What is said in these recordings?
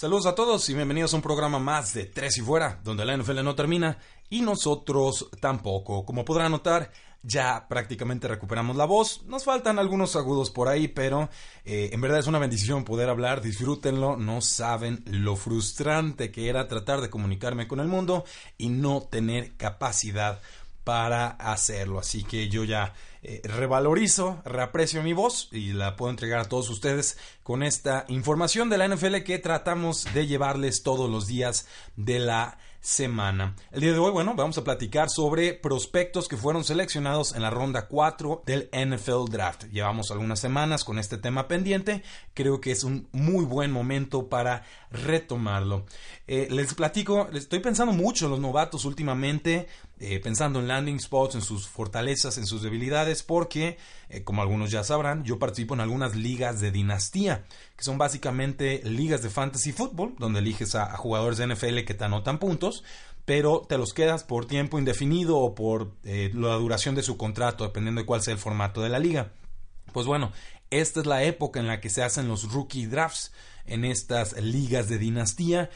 Saludos a todos y bienvenidos a un programa más de Tres y Fuera, donde la NFL no termina y nosotros tampoco. Como podrán notar, ya prácticamente recuperamos la voz. Nos faltan algunos agudos por ahí, pero eh, en verdad es una bendición poder hablar. Disfrútenlo. No saben lo frustrante que era tratar de comunicarme con el mundo y no tener capacidad para hacerlo. Así que yo ya eh, revalorizo, reaprecio mi voz y la puedo entregar a todos ustedes con esta información de la NFL que tratamos de llevarles todos los días de la semana. El día de hoy, bueno, vamos a platicar sobre prospectos que fueron seleccionados en la ronda 4 del NFL Draft. Llevamos algunas semanas con este tema pendiente. Creo que es un muy buen momento para retomarlo. Eh, les platico, estoy pensando mucho en los novatos últimamente, eh, pensando en landing spots, en sus fortalezas, en sus debilidades, porque, eh, como algunos ya sabrán, yo participo en algunas ligas de dinastía, que son básicamente ligas de fantasy football, donde eliges a, a jugadores de NFL que te anotan puntos pero te los quedas por tiempo indefinido o por la duración de su contrato, dependiendo de cuál sea el formato de la liga. Pues bueno, esta es la época en la que se hacen los rookie drafts en estas ligas de dinastía.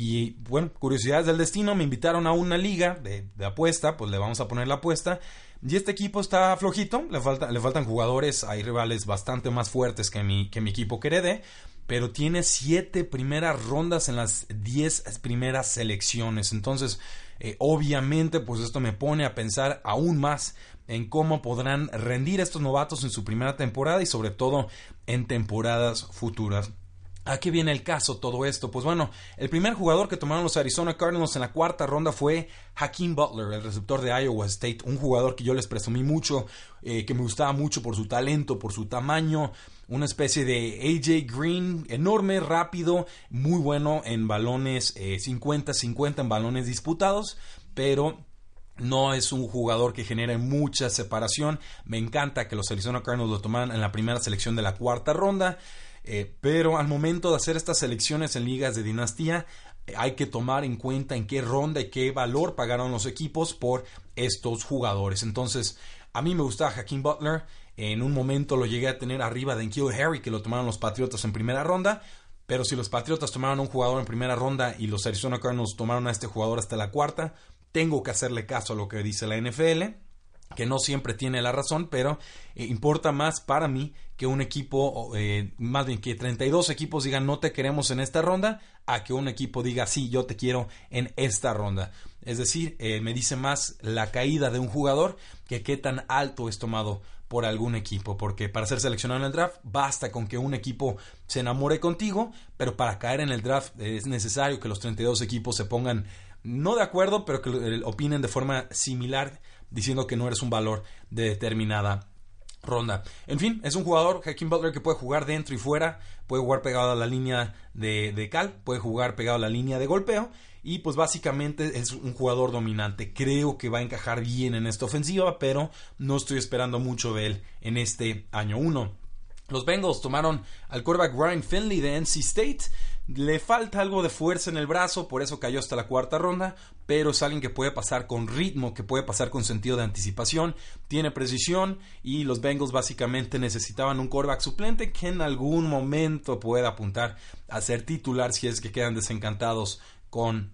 Y bueno, curiosidades del destino, me invitaron a una liga de, apuesta, pues le vamos a poner la apuesta. Y este equipo está flojito, le, falta, le faltan jugadores, hay rivales bastante más fuertes que mi, que mi equipo que heredé, pero tiene siete primeras rondas en las diez primeras selecciones. Entonces, eh, obviamente, pues esto me pone a pensar aún más en cómo podrán rendir estos novatos en su primera temporada y sobre todo en temporadas futuras. ¿A qué viene el caso todo esto? Pues bueno, el primer jugador que tomaron los Arizona Cardinals en la cuarta ronda fue Hakeem Butler, el receptor de Iowa State, un jugador que yo les presumí mucho, eh, que me gustaba mucho por su talento, por su tamaño, una especie de AJ Green, enorme, rápido, muy bueno en balones 50-50 eh, en balones disputados, pero no es un jugador que genere mucha separación. Me encanta que los Arizona Cardinals lo tomaran en la primera selección de la cuarta ronda. Eh, pero al momento de hacer estas selecciones en ligas de dinastía, hay que tomar en cuenta en qué ronda y qué valor pagaron los equipos por estos jugadores. Entonces, a mí me gustaba Hakeem Butler. En un momento lo llegué a tener arriba de Enkil Harry, que lo tomaron los Patriotas en primera ronda. Pero si los Patriotas tomaron un jugador en primera ronda y los Arizona Cardinals tomaron a este jugador hasta la cuarta, tengo que hacerle caso a lo que dice la NFL que no siempre tiene la razón, pero eh, importa más para mí que un equipo, eh, más bien que 32 equipos digan no te queremos en esta ronda, a que un equipo diga sí, yo te quiero en esta ronda. Es decir, eh, me dice más la caída de un jugador que qué tan alto es tomado por algún equipo, porque para ser seleccionado en el draft basta con que un equipo se enamore contigo, pero para caer en el draft es necesario que los 32 equipos se pongan no de acuerdo, pero que opinen de forma similar diciendo que no eres un valor de determinada ronda. En fin, es un jugador, Hakeem Butler, que puede jugar dentro y fuera, puede jugar pegado a la línea de, de, cal, puede jugar pegado a la línea de golpeo y pues básicamente es un jugador dominante. Creo que va a encajar bien en esta ofensiva, pero no estoy esperando mucho de él en este año 1. Los Bengals tomaron al quarterback Ryan Finley de NC State. Le falta algo de fuerza en el brazo, por eso cayó hasta la cuarta ronda, pero es alguien que puede pasar con ritmo, que puede pasar con sentido de anticipación, tiene precisión y los Bengals básicamente necesitaban un quarterback suplente que en algún momento pueda apuntar a ser titular si es que quedan desencantados con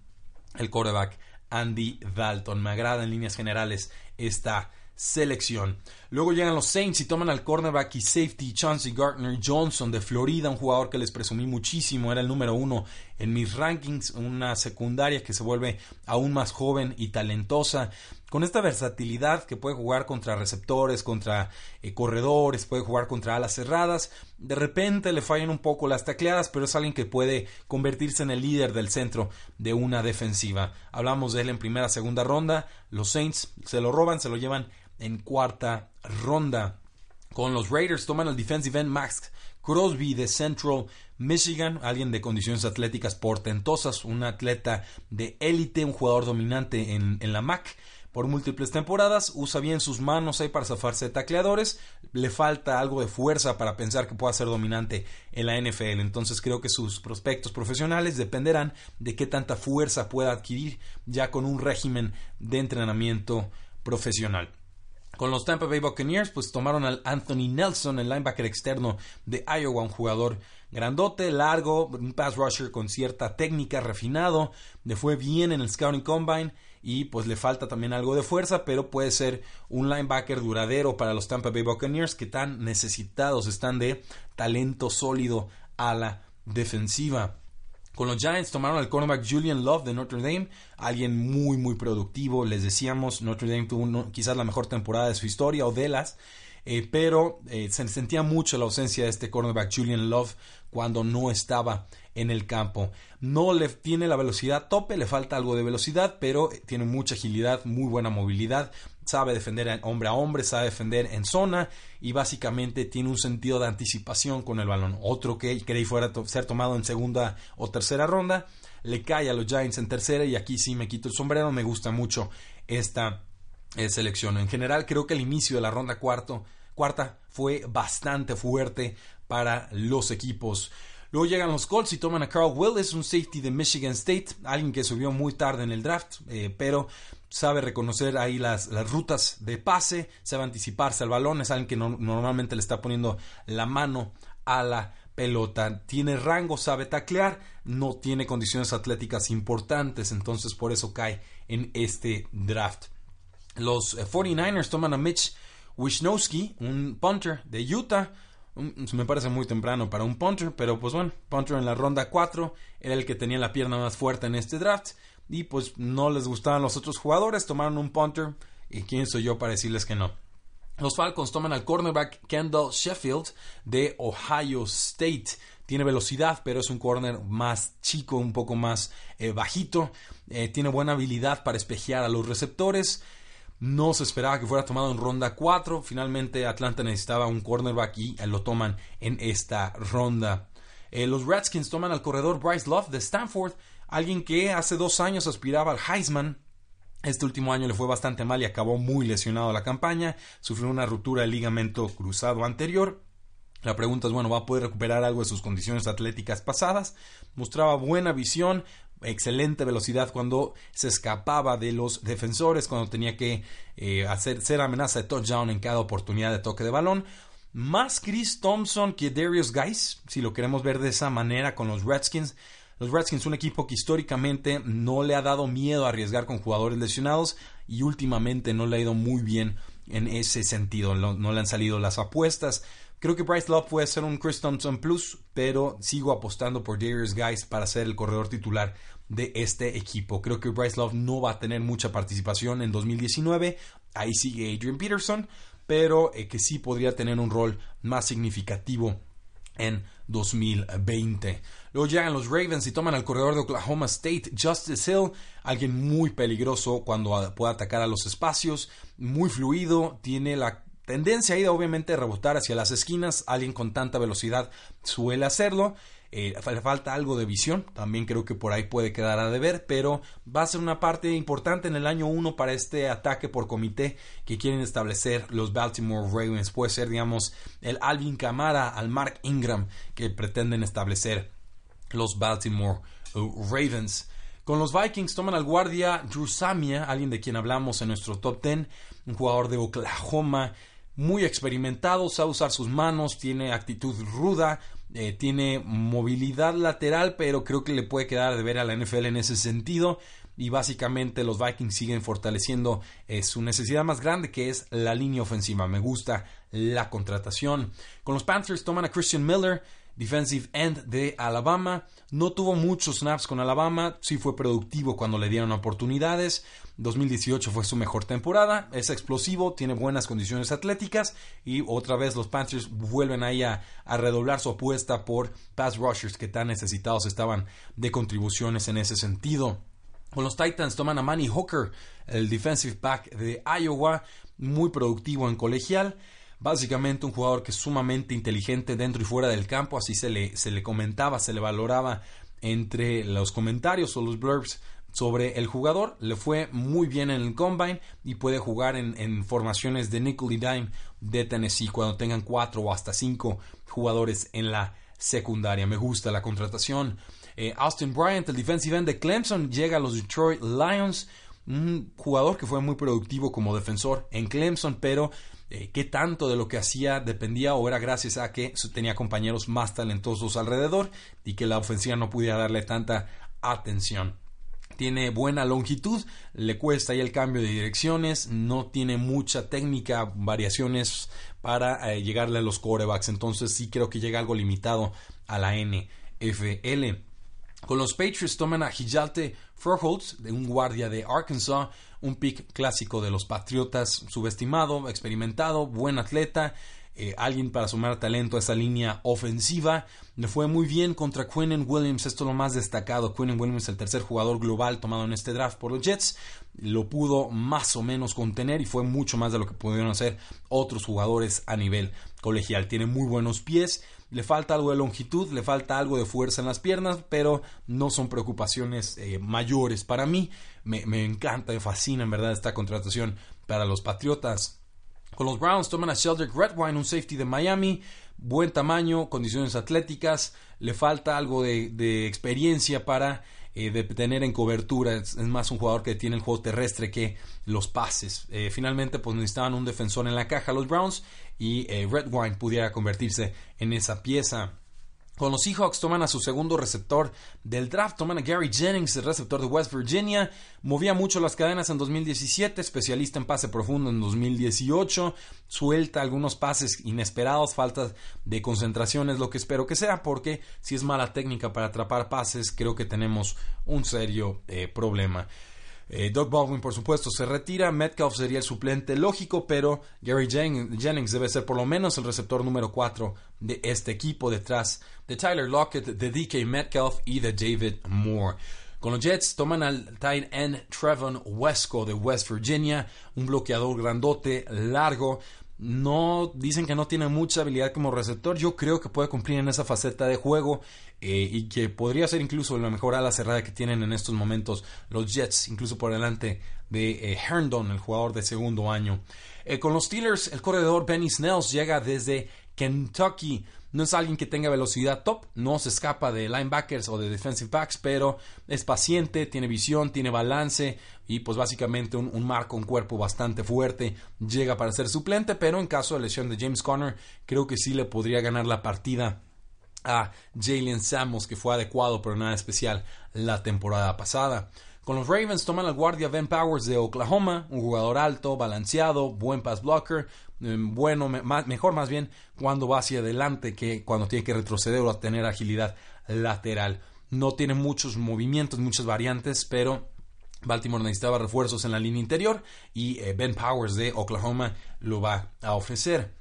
el quarterback Andy Dalton. Me agrada en líneas generales esta selección. Luego llegan los Saints y toman al cornerback y safety Chauncey Gardner Johnson de Florida, un jugador que les presumí muchísimo, era el número uno en mis rankings, una secundaria que se vuelve aún más joven y talentosa, con esta versatilidad que puede jugar contra receptores, contra eh, corredores, puede jugar contra alas cerradas, de repente le fallan un poco las tacleadas, pero es alguien que puede convertirse en el líder del centro de una defensiva. Hablamos de él en primera, segunda ronda, los Saints se lo roban, se lo llevan en cuarta ronda. Con los Raiders toman al defensive end Max Crosby de Central Michigan, alguien de condiciones atléticas portentosas, un atleta de élite, un jugador dominante en, en la MAC por múltiples temporadas, usa bien sus manos ahí para zafarse de tacleadores, le falta algo de fuerza para pensar que pueda ser dominante en la NFL, entonces creo que sus prospectos profesionales dependerán de qué tanta fuerza pueda adquirir ya con un régimen de entrenamiento profesional. Con los Tampa Bay Buccaneers, pues tomaron al Anthony Nelson, el linebacker externo de Iowa, un jugador grandote, largo, un pass rusher con cierta técnica, refinado, le fue bien en el Scouting Combine y pues le falta también algo de fuerza, pero puede ser un linebacker duradero para los Tampa Bay Buccaneers que tan necesitados están de talento sólido a la defensiva. Con los Giants tomaron al cornerback Julian Love de Notre Dame, alguien muy muy productivo, les decíamos, Notre Dame tuvo quizás la mejor temporada de su historia o de las, eh, pero eh, se sentía mucho la ausencia de este cornerback Julian Love cuando no estaba en el campo. No le tiene la velocidad tope, le falta algo de velocidad, pero tiene mucha agilidad, muy buena movilidad, sabe defender hombre a hombre, sabe defender en zona y básicamente tiene un sentido de anticipación con el balón. Otro que creí fuera a ser tomado en segunda o tercera ronda, le cae a los Giants en tercera y aquí sí me quito el sombrero, me gusta mucho esta eh, selección. En general creo que el inicio de la ronda cuarto, cuarta fue bastante fuerte para los equipos. Luego llegan los Colts y toman a Carl Willis, un safety de Michigan State, alguien que subió muy tarde en el draft, eh, pero sabe reconocer ahí las, rutas de pase, sabe anticiparse al balón, es alguien que normalmente le está poniendo la mano a la pelota. Tiene rango, sabe taclear, no tiene condiciones atléticas importantes, entonces por eso cae en este draft. Los 49ers eh, toman a Mitch Wisnowski, un punter de Utah, me parece muy temprano para un punter, pero pues bueno, punter en la ronda 4 era el que tenía la pierna más fuerte en este draft y pues no les gustaban los otros jugadores, tomaron un punter y quién soy yo para decirles que no. Los Falcons toman al cornerback Kendall Sheffield de Ohio State. Tiene velocidad, pero es un corner más chico, un poco más eh, bajito. Eh, tiene buena habilidad para espejear a los receptores. No se esperaba que fuera tomado en ronda 4. Finalmente Atlanta necesitaba un cornerback y lo toman en esta ronda. Eh, los Redskins toman al corredor Bryce Love de Stanford, alguien que hace dos años aspiraba al Heisman. Este último año le fue bastante mal y acabó muy lesionado la campaña. Sufrió una ruptura del ligamento cruzado anterior. La pregunta es, bueno, ¿va a poder recuperar algo de sus condiciones atléticas pasadas? Mostraba buena visión, excelente velocidad cuando se escapaba de los defensores, cuando tenía que eh, hacer, ser amenaza de touchdown en cada oportunidad de toque de balón. Más Chris Thompson que Darius Guys, si lo queremos ver de esa manera con los Redskins. Los Redskins, un equipo que históricamente no le ha dado miedo a arriesgar con jugadores lesionados y últimamente no le ha ido muy bien en ese sentido. no le han salido las apuestas. Creo que Bryce Love puede ser un Chris Thompson Plus, pero sigo apostando por Darius Guys para ser el corredor titular de este equipo. Creo que Bryce Love no va a tener mucha participación en 2019. Ahí sigue Adrian Peterson, pero eh, que sí podría tener un rol más significativo en 2020. Luego llegan los Ravens y toman al corredor de Oklahoma State, Justice Hill, alguien muy peligroso cuando puede atacar a los espacios, muy fluido, tiene la tendencia de obviamente rebotar hacia las esquinas. Alguien con tanta velocidad suele hacerlo. Eh, falta algo de visión, también creo que por ahí puede quedar a deber, pero va a ser una parte importante en el año 1 para este ataque por comité que quieren establecer los Baltimore Ravens. Puede ser, digamos, el Alvin Kamara al Mark Ingram que pretenden establecer los Baltimore uh, Ravens. Con los Vikings toman al guardia Drew Samia, alguien de quien hablamos en nuestro top 10, un jugador de Oklahoma muy experimentado, sabe usar sus manos, tiene actitud ruda, eh, tiene movilidad lateral, pero creo que le puede quedar de ver a la NFL en ese sentido. Y básicamente los Vikings siguen fortaleciendo eh, su necesidad más grande, que es la línea ofensiva. Me gusta la contratación. Con los Panthers toman a Christian Miller defensive end de Alabama. No tuvo muchos snaps con Alabama, sí fue productivo cuando le dieron oportunidades. 2018 fue su mejor temporada, es explosivo, tiene buenas condiciones atléticas y otra vez los Panthers vuelven ahí a, redoblar su apuesta por pass rushers que tan necesitados estaban de contribuciones en ese sentido. Con los Titans toman a Manny Hooker, el defensive back de Iowa, muy productivo en colegial. Básicamente un jugador que es sumamente inteligente dentro y fuera del campo, así se le, se le comentaba, se le valoraba entre los comentarios o los blurbs sobre el jugador. Le fue muy bien en el combine y puede jugar en, formaciones de nickel y dime de Tennessee cuando tengan cuatro o hasta cinco jugadores en la secundaria. Me gusta la contratación. Eh, Austin Bryant, el defensive end de Clemson, llega a los Detroit Lions. Un jugador que fue muy productivo como defensor en Clemson, pero eh, qué tanto de lo que hacía dependía o era gracias a que tenía compañeros más talentosos alrededor y que la ofensiva no pudiera darle tanta atención tiene buena longitud, le cuesta ahí el cambio de direcciones, no tiene mucha técnica, variaciones para eh, llegarle a los corebacks, entonces sí creo que llega algo limitado a la NFL. Con los Patriots toman a Hijalte Furholtz, de un guardia de Arkansas, un pick clásico de los Patriotas, subestimado, experimentado, buen atleta, eh, alguien para sumar talento a esa línea ofensiva. Le fue muy bien contra Quinnen Williams, esto es lo más destacado. Quinnen Williams, el tercer jugador global tomado en este draft por los Jets, lo pudo más o menos contener y fue mucho más de lo que pudieron hacer otros jugadores a nivel colegial. Tiene muy buenos pies, le falta algo de longitud, le falta algo de fuerza en las piernas, pero no son preocupaciones eh, mayores para mí. Me, encanta, me fascina en verdad esta contratación para los Patriotas. Con los Browns toman a Sheldrick Redwine, un safety de Miami, buen tamaño, condiciones atléticas, le falta algo de, experiencia para eh, tener en cobertura, es, más un jugador que tiene el juego terrestre que los pases. Eh, finalmente, pues necesitaban un defensor en la caja los Browns y eh, Redwine pudiera convertirse en esa pieza. Con los Seahawks toman a su segundo receptor del draft, toman a Gary Jennings, el receptor de West Virginia. Movía mucho las cadenas en 2017, especialista en pase profundo en 2018. Suelta algunos pases inesperados, falta de concentración es lo que espero que sea, porque si es mala técnica para atrapar pases, creo que tenemos un serio eh, problema. Eh, Doug Baldwin, por supuesto, se retira. Metcalf sería el suplente lógico, pero Gary Jennings debe ser por lo menos el receptor número 4 de este equipo, detrás de Tyler Lockett, de DK Metcalf y de David Moore. Con los Jets toman al tight end Trevon Wesco de West Virginia, un bloqueador grandote, largo, no dicen que no tiene mucha habilidad como receptor. Yo creo que puede cumplir en esa faceta de juego eh, y que podría ser incluso la mejor ala cerrada que tienen en estos momentos los Jets, incluso por delante de eh, Herndon, el jugador de segundo año. Eh, con los Steelers, el corredor Benny Snells llega desde Kentucky. No es alguien que tenga velocidad top, no se escapa de linebackers o de defensive backs, pero es paciente, tiene visión, tiene balance y pues básicamente un, marco, un cuerpo bastante fuerte. Llega para ser suplente, pero en caso de lesión de James Conner, creo que sí le podría ganar la partida a Jalen Samos, que fue adecuado, pero nada especial la temporada pasada. Con los Ravens toman al guardia Ben Powers de Oklahoma, un jugador alto, balanceado, buen pass blocker, Em, bueno, mejor más bien cuando va hacia adelante que cuando tiene que retroceder o tener agilidad lateral. No tiene muchos movimientos, muchas variantes, pero Baltimore necesitaba refuerzos en la línea interior y eh, Ben Powers de Oklahoma lo va a ofrecer.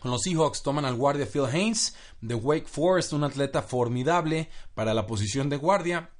Con los Seahawks toman al guardia Phil Haynes de Wake Forest, un atleta formidable para la posición de guardia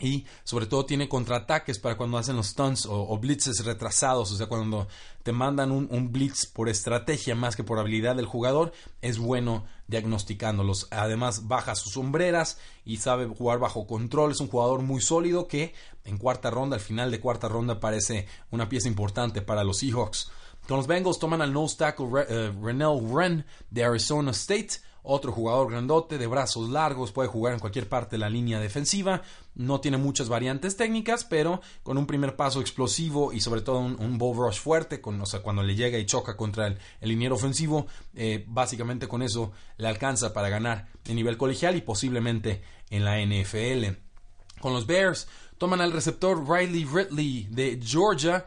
y sobre todo tiene contraataques para cuando hacen los stunts o, blitzes retrasados, o sea, cuando te mandan un, blitz por estrategia más que por habilidad del jugador, es bueno diagnosticándolos. Además, baja sus sombreras y sabe jugar bajo control. Es un jugador muy sólido que en cuarta ronda, al final de cuarta ronda, parece una pieza importante para los Seahawks. Con los Bengals toman al nose tackle uh, Renell Wren de Arizona State otro jugador grandote, de brazos largos, puede jugar en cualquier parte de la línea defensiva. No tiene muchas variantes técnicas, pero con un primer paso explosivo y sobre todo un, un bull rush fuerte, o sea, cuando le llega y choca contra el, el liniero ofensivo, eh, básicamente con eso le alcanza para ganar en nivel colegial y posiblemente en la NFL. Con los Bears toman al receptor Riley Ridley de Georgia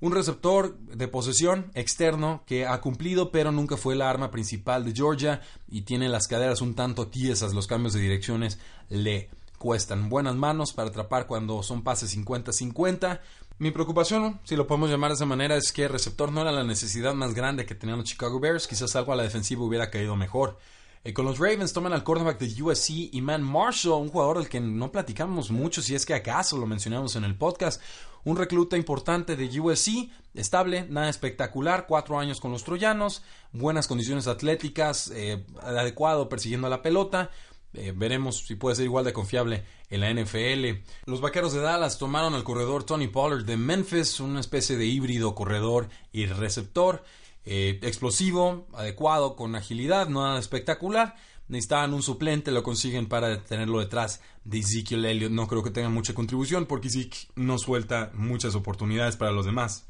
un receptor de posesión externo que ha cumplido pero nunca fue la arma principal de Georgia y tiene las caderas un tanto tiesas, los cambios de direcciones le cuestan buenas manos para atrapar cuando son pases 50-50. Mi preocupación, si lo podemos llamar de esa manera, es que el receptor no era la necesidad más grande que tenían los Chicago Bears, quizás algo a la defensiva hubiera caído mejor. Eh, con los Ravens toman al cornerback de USC, Iman Marshall, un jugador del que no platicamos mucho, si es que acaso lo mencionamos en el podcast. Un recluta importante de USC, estable, nada espectacular, cuatro años con los troyanos, buenas condiciones atléticas, eh, adecuado persiguiendo a la pelota. Eh, veremos si puede ser igual de confiable en la NFL. Los vaqueros de Dallas tomaron al corredor Tony Pollard de Memphis, una especie de híbrido corredor y receptor. Eh, explosivo, adecuado, con agilidad, nada espectacular. Necesitaban un suplente, lo consiguen para tenerlo detrás de Ezekiel Elliott. No creo que tenga mucha contribución porque Zeke no suelta muchas oportunidades para los demás.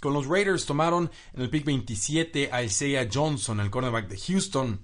Con los Raiders tomaron en el pick 27 a Isaiah Johnson, el cornerback de Houston.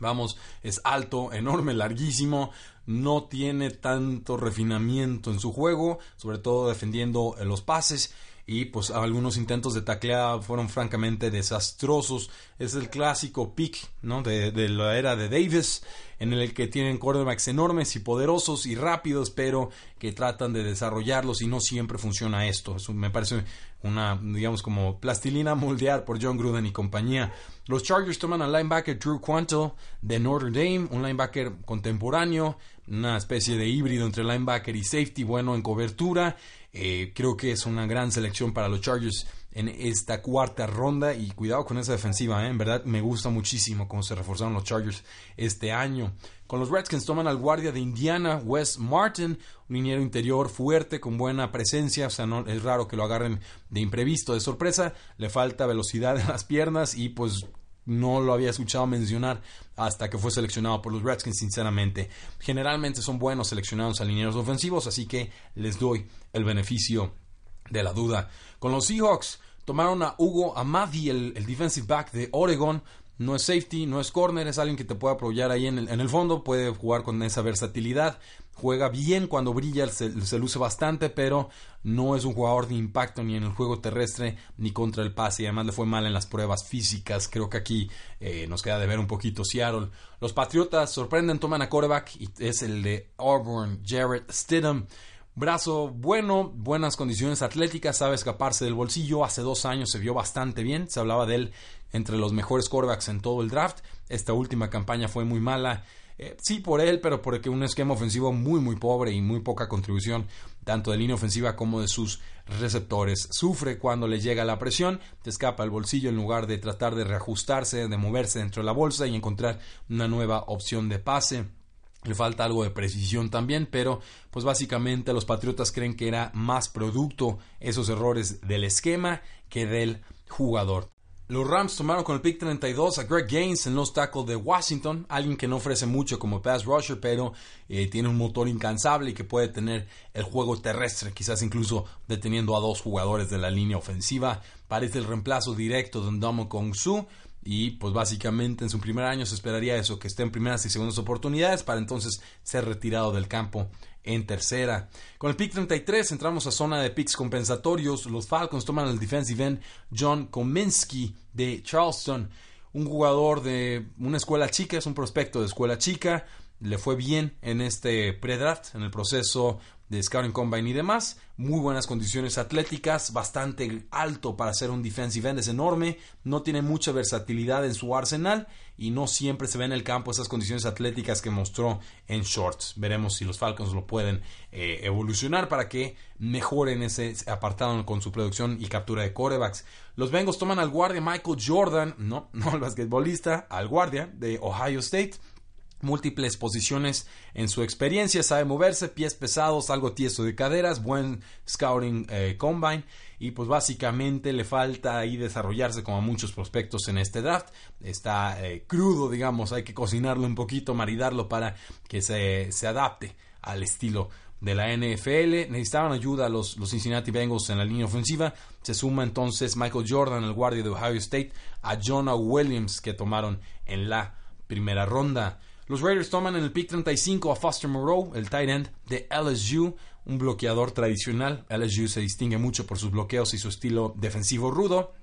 Vamos, es alto, enorme, larguísimo, no tiene tanto refinamiento en su juego, sobre todo defendiendo los pases y pues algunos intentos de tacleada fueron francamente desastrosos. Es el clásico pick ¿no? de, de, la era de Davis, en el que tienen quarterbacks enormes y poderosos y rápidos, pero que tratan de desarrollarlos y no siempre funciona esto. Me parece una, digamos, como plastilina moldear por John Gruden y compañía. Los Chargers toman al linebacker Drew Quanto de Notre Dame, un linebacker contemporáneo, una especie de híbrido entre linebacker y safety, bueno en cobertura eh, creo que es una gran selección para los Chargers en esta cuarta ronda y cuidado con esa defensiva, ¿eh? en verdad me gusta muchísimo cómo se reforzaron los Chargers este año. Con los Redskins toman al guardia de Indiana, Wes Martin, un liniero interior fuerte, con buena presencia, o sea, no es raro que lo agarren de imprevisto, de sorpresa, le falta velocidad en las piernas y pues no lo había escuchado mencionar hasta que fue seleccionado por los Redskins, sinceramente. Generalmente son buenos seleccionados a ofensivos, así que les doy el beneficio de la duda. Con los Seahawks tomaron a Hugo Amadi, el, el defensive back de Oregon, no es safety, no es corner, es alguien que te puede apoyar ahí en el, en el fondo, puede jugar con esa versatilidad, juega bien cuando brilla, se, luce bastante, pero no es un jugador de impacto ni en el juego terrestre ni contra el pase, y además le fue mal en las pruebas físicas, creo que aquí eh, nos queda de ver un poquito Seattle. Los Patriotas sorprenden, toman a quarterback y es el de Auburn, Jared Stidham. Brazo bueno, buenas condiciones atléticas, sabe escaparse del bolsillo. Hace dos años se vio bastante bien. Se hablaba de él entre los mejores quarterbacks en todo el draft. Esta última campaña fue muy mala. Eh, sí por él, pero porque un esquema ofensivo muy muy pobre y muy poca contribución tanto de línea ofensiva como de sus receptores. Sufre cuando le llega la presión, te escapa el bolsillo en lugar de tratar de reajustarse, de moverse dentro de la bolsa y encontrar una nueva opción de pase. Le falta algo de precisión también, pero pues básicamente los Patriotas creen que era más producto esos errores del esquema que del jugador. Los Rams tomaron con el pick 32 a Greg Gaines en los tackles de Washington, alguien que no ofrece mucho como pass rusher, pero eh, tiene un motor incansable y que puede tener el juego terrestre, quizás incluso deteniendo a dos jugadores de la línea ofensiva. Parece el reemplazo directo de Ndomo Kong Su, y pues básicamente en su primer año se esperaría eso, que esté en primeras y segundas oportunidades para entonces ser retirado del campo en tercera. Con el pick 33 entramos a zona de picks compensatorios. Los Falcons toman el defensive end John Kominsky de Charleston, un jugador de una escuela chica, es un prospecto de escuela chica. Le fue bien en este pre-draft, en el proceso de Scouting Combine y demás. Muy buenas condiciones atléticas, bastante alto para ser un defensive end, es enorme, no tiene mucha versatilidad en su arsenal y no siempre se ve en el campo esas condiciones atléticas que mostró en shorts. Veremos si los Falcons lo pueden eh, evolucionar para que mejoren ese apartado con su producción y captura de corebacks. Los Bengals toman al guardia Michael Jordan, no, no el basquetbolista, al guardia de Ohio State múltiples posiciones en su experiencia, sabe moverse, pies pesados, algo tieso de caderas, buen scouting eh, combine y pues básicamente le falta ahí desarrollarse como muchos prospectos en este draft. Está eh, crudo, digamos, hay que cocinarlo un poquito, maridarlo para que se, se adapte al estilo de la NFL. Necesitaban ayuda los, los Cincinnati Bengals en la línea ofensiva. Se suma entonces Michael Jordan, el guardia de Ohio State, a Jonah Williams que tomaron en la primera ronda. Los Raiders toman en el pick 35 a Foster Moreau, el tight end de LSU, un bloqueador tradicional. LSU se distingue mucho por sus bloqueos y su estilo defensivo rudo.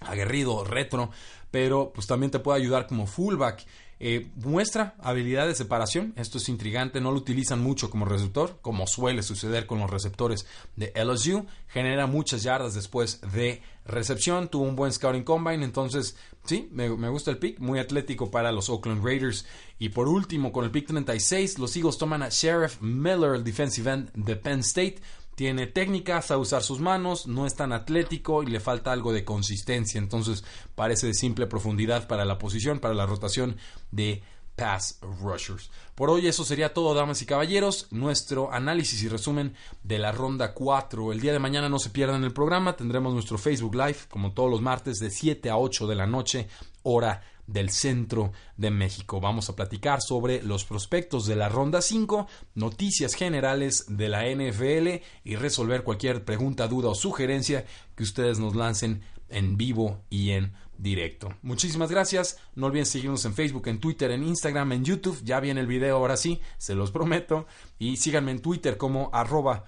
aguerrido, retro, pero pues también te puede ayudar como fullback. Eh, muestra habilidad de separación, esto es intrigante, no lo utilizan mucho como receptor, como suele suceder con los receptores de LSU, genera muchas yardas después de recepción, tuvo un buen scouting combine, entonces sí, me, me, gusta el pick, muy atlético para los Oakland Raiders. Y por último, con el pick 36, los Eagles toman a Sheriff Miller, el defensive end de Penn State. Tiene técnica, sabe usar sus manos, no es tan atlético y le falta algo de consistencia. Entonces parece de simple profundidad para la posición, para la rotación de pass rushers. Por hoy eso sería todo, damas y caballeros. Nuestro análisis y resumen de la ronda 4. El día de mañana no se pierdan el programa. Tendremos nuestro Facebook Live, como todos los martes, de 7 a 8 de la noche, hora del centro de México. Vamos a platicar sobre los prospectos de la ronda 5, noticias generales de la NFL y resolver cualquier pregunta, duda o sugerencia que ustedes nos lancen en vivo y en directo. Muchísimas gracias. No olviden seguirnos en Facebook, en Twitter, en Instagram, en YouTube. Ya viene el video ahora sí, se los prometo. Y síganme en Twitter como arroba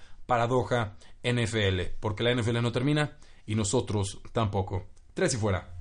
porque la NFL no termina y nosotros tampoco. Tres y fuera.